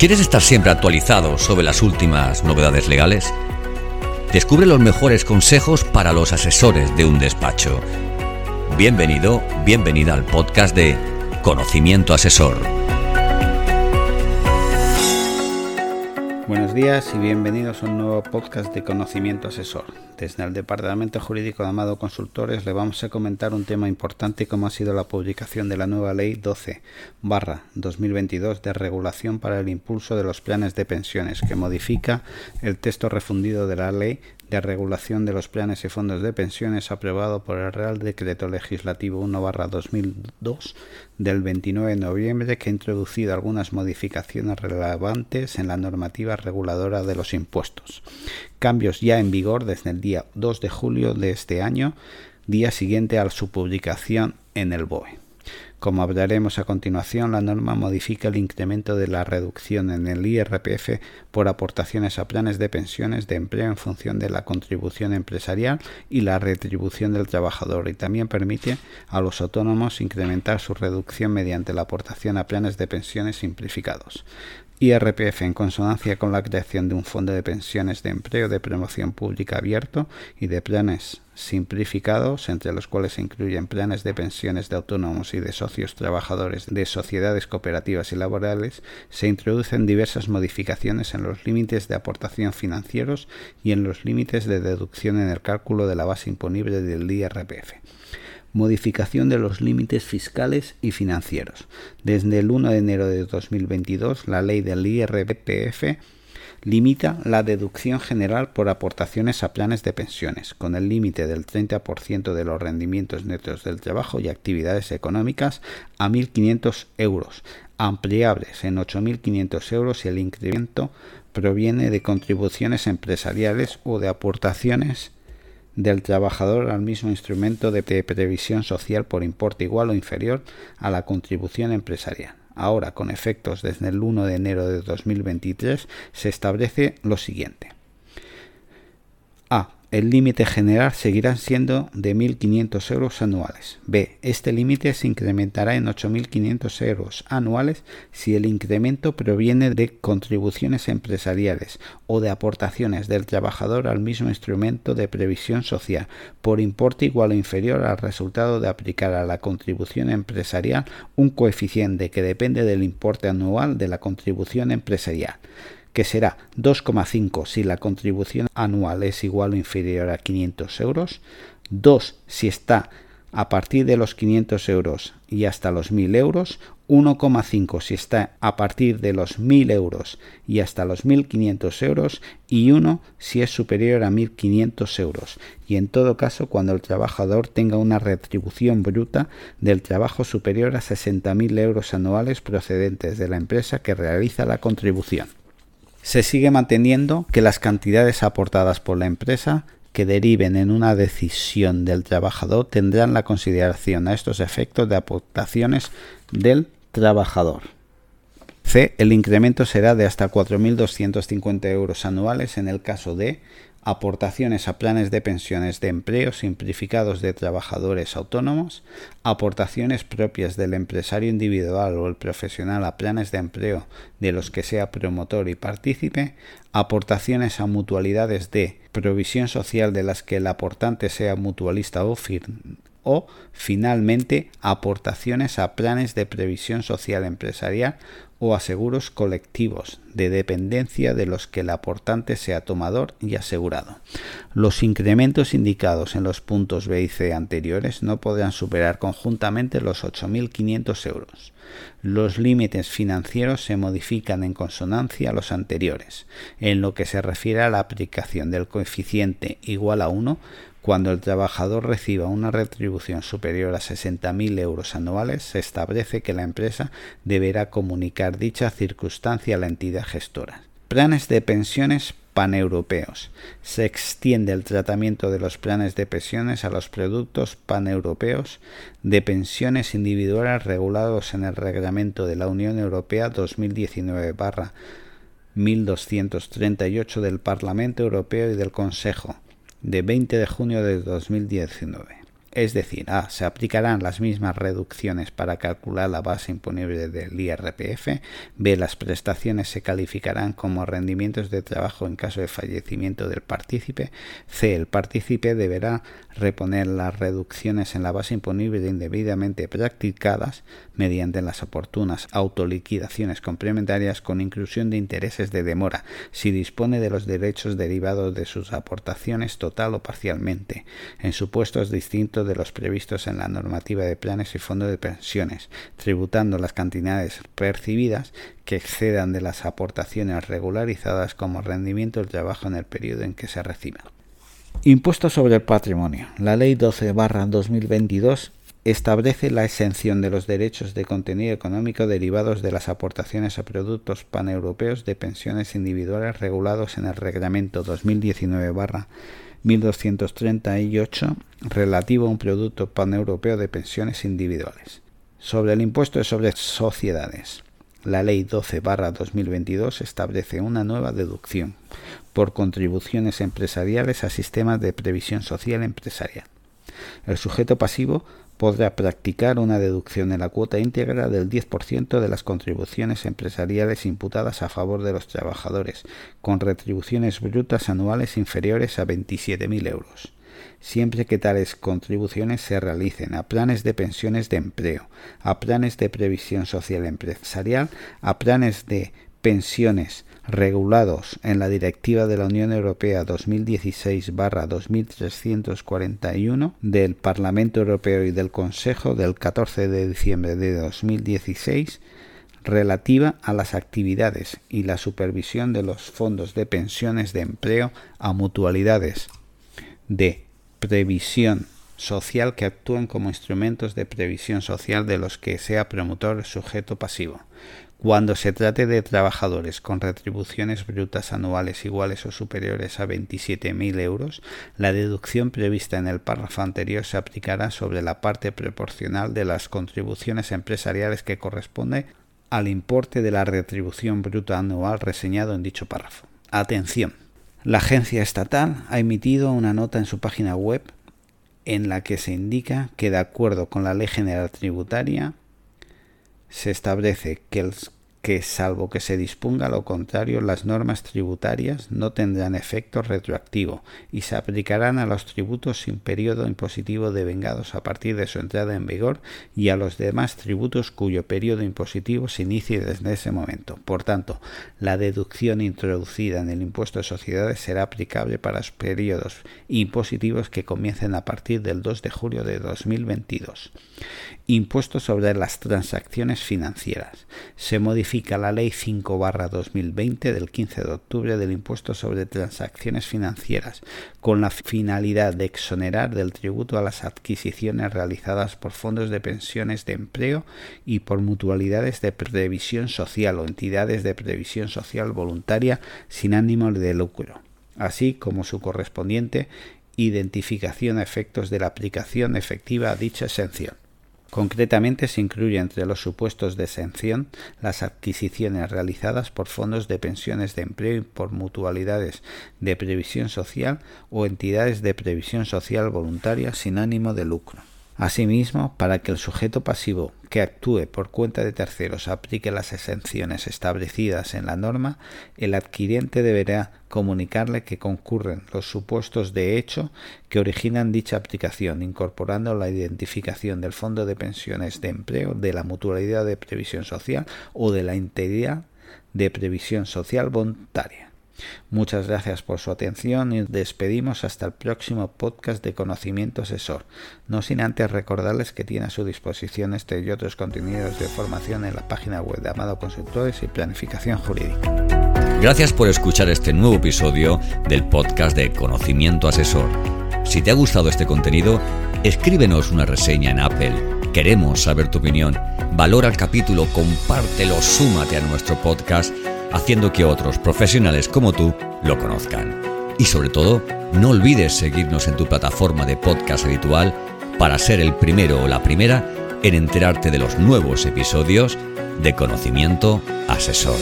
¿Quieres estar siempre actualizado sobre las últimas novedades legales? Descubre los mejores consejos para los asesores de un despacho. Bienvenido, bienvenida al podcast de Conocimiento Asesor. Buenos días y bienvenidos a un nuevo podcast de Conocimiento Asesor. Desde el Departamento Jurídico de Amado Consultores le vamos a comentar un tema importante como ha sido la publicación de la nueva Ley 12 barra 2022 de regulación para el impulso de los planes de pensiones que modifica el texto refundido de la Ley de regulación de los planes y fondos de pensiones aprobado por el Real Decreto Legislativo 1-2002 del 29 de noviembre que ha introducido algunas modificaciones relevantes en la normativa reguladora de los impuestos. Cambios ya en vigor desde el día 2 de julio de este año, día siguiente a su publicación en el BOE. Como hablaremos a continuación, la norma modifica el incremento de la reducción en el IRPF por aportaciones a planes de pensiones de empleo en función de la contribución empresarial y la retribución del trabajador y también permite a los autónomos incrementar su reducción mediante la aportación a planes de pensiones simplificados. IRPF en consonancia con la creación de un fondo de pensiones de empleo de promoción pública abierto y de planes simplificados, entre los cuales se incluyen planes de pensiones de autónomos y de socios trabajadores de sociedades cooperativas y laborales, se introducen diversas modificaciones en los límites de aportación financieros y en los límites de deducción en el cálculo de la base imponible del IRPF modificación de los límites fiscales y financieros. Desde el 1 de enero de 2022, la ley del IRPF limita la deducción general por aportaciones a planes de pensiones, con el límite del 30% de los rendimientos netos del trabajo y actividades económicas a 1.500 euros, ampliables en 8.500 euros si el incremento proviene de contribuciones empresariales o de aportaciones del trabajador al mismo instrumento de previsión social por importe igual o inferior a la contribución empresarial. Ahora, con efectos desde el 1 de enero de 2023, se establece lo siguiente. El límite general seguirá siendo de 1.500 euros anuales. B. Este límite se incrementará en 8.500 euros anuales si el incremento proviene de contribuciones empresariales o de aportaciones del trabajador al mismo instrumento de previsión social por importe igual o inferior al resultado de aplicar a la contribución empresarial un coeficiente que depende del importe anual de la contribución empresarial que será 2,5 si la contribución anual es igual o inferior a 500 euros, 2 si está a partir de los 500 euros y hasta los 1000 euros, 1,5 si está a partir de los 1000 euros y hasta los 1500 euros y 1 si es superior a 1500 euros. Y en todo caso cuando el trabajador tenga una retribución bruta del trabajo superior a 60.000 euros anuales procedentes de la empresa que realiza la contribución se sigue manteniendo que las cantidades aportadas por la empresa que deriven en una decisión del trabajador tendrán la consideración a estos efectos de aportaciones del trabajador. C. El incremento será de hasta 4.250 euros anuales en el caso de aportaciones a planes de pensiones de empleo simplificados de trabajadores autónomos, aportaciones propias del empresario individual o el profesional a planes de empleo de los que sea promotor y partícipe, aportaciones a mutualidades de provisión social de las que el aportante sea mutualista o o, finalmente, aportaciones a planes de previsión social empresarial o a seguros colectivos de dependencia de los que el aportante sea tomador y asegurado. Los incrementos indicados en los puntos B y C anteriores no podrán superar conjuntamente los 8.500 euros. Los límites financieros se modifican en consonancia a los anteriores. En lo que se refiere a la aplicación del coeficiente igual a 1, cuando el trabajador reciba una retribución superior a 60.000 euros anuales, se establece que la empresa deberá comunicar dicha circunstancia a la entidad gestora. Planes de pensiones paneuropeos. Se extiende el tratamiento de los planes de pensiones a los productos paneuropeos de pensiones individuales regulados en el Reglamento de la Unión Europea 2019 1238 del Parlamento Europeo y del Consejo de 20 de junio de 2019. Es decir, A. Se aplicarán las mismas reducciones para calcular la base imponible del IRPF. B. Las prestaciones se calificarán como rendimientos de trabajo en caso de fallecimiento del partícipe. C. El partícipe deberá reponer las reducciones en la base imponible indebidamente practicadas mediante las oportunas autoliquidaciones complementarias con inclusión de intereses de demora si dispone de los derechos derivados de sus aportaciones total o parcialmente en supuestos distintos de los previstos en la normativa de planes y fondos de pensiones, tributando las cantidades percibidas que excedan de las aportaciones regularizadas como rendimiento del trabajo en el periodo en que se reciba. Impuesto sobre el patrimonio. La Ley 12 2022 establece la exención de los derechos de contenido económico derivados de las aportaciones a productos paneuropeos de pensiones individuales regulados en el Reglamento 2019-1238 relativo a un producto paneuropeo de pensiones individuales. Sobre el impuesto sobre sociedades. La Ley 12-2022 establece una nueva deducción por contribuciones empresariales a sistemas de previsión social empresarial. El sujeto pasivo podrá practicar una deducción en la cuota íntegra del 10% de las contribuciones empresariales imputadas a favor de los trabajadores, con retribuciones brutas anuales inferiores a 27.000 euros. Siempre que tales contribuciones se realicen a planes de pensiones de empleo, a planes de previsión social empresarial, a planes de pensiones regulados en la Directiva de la Unión Europea 2016-2341 del Parlamento Europeo y del Consejo del 14 de diciembre de 2016 relativa a las actividades y la supervisión de los fondos de pensiones de empleo a mutualidades de previsión social que actúen como instrumentos de previsión social de los que sea promotor sujeto pasivo. Cuando se trate de trabajadores con retribuciones brutas anuales iguales o superiores a 27.000 euros, la deducción prevista en el párrafo anterior se aplicará sobre la parte proporcional de las contribuciones empresariales que corresponde al importe de la retribución bruta anual reseñado en dicho párrafo. Atención. La agencia estatal ha emitido una nota en su página web en la que se indica que de acuerdo con la Ley General Tributaria se establece que el que, salvo que se disponga lo contrario, las normas tributarias no tendrán efecto retroactivo y se aplicarán a los tributos sin periodo impositivo devengados a partir de su entrada en vigor y a los demás tributos cuyo periodo impositivo se inicie desde ese momento. Por tanto, la deducción introducida en el impuesto de sociedades será aplicable para los periodos impositivos que comiencen a partir del 2 de julio de 2022. Impuesto sobre las transacciones financieras. Se modifica la Ley 5-2020 del 15 de octubre del impuesto sobre transacciones financieras con la finalidad de exonerar del tributo a las adquisiciones realizadas por fondos de pensiones de empleo y por mutualidades de previsión social o entidades de previsión social voluntaria sin ánimo de lucro, así como su correspondiente identificación a efectos de la aplicación efectiva a dicha exención. Concretamente se incluye entre los supuestos de exención las adquisiciones realizadas por fondos de pensiones de empleo y por mutualidades de previsión social o entidades de previsión social voluntaria sin ánimo de lucro. Asimismo, para que el sujeto pasivo que actúe por cuenta de terceros aplique las exenciones establecidas en la norma, el adquiriente deberá comunicarle que concurren los supuestos de hecho que originan dicha aplicación, incorporando la identificación del fondo de pensiones de empleo, de la mutualidad de previsión social o de la entidad de previsión social voluntaria. Muchas gracias por su atención y despedimos hasta el próximo podcast de Conocimiento Asesor, no sin antes recordarles que tiene a su disposición este y otros contenidos de formación en la página web de Amado Consultores y Planificación Jurídica. Gracias por escuchar este nuevo episodio del podcast de Conocimiento Asesor. Si te ha gustado este contenido, escríbenos una reseña en Apple. Queremos saber tu opinión. Valora el capítulo, compártelo, súmate a nuestro podcast haciendo que otros profesionales como tú lo conozcan. Y sobre todo, no olvides seguirnos en tu plataforma de podcast habitual para ser el primero o la primera en enterarte de los nuevos episodios de Conocimiento Asesor.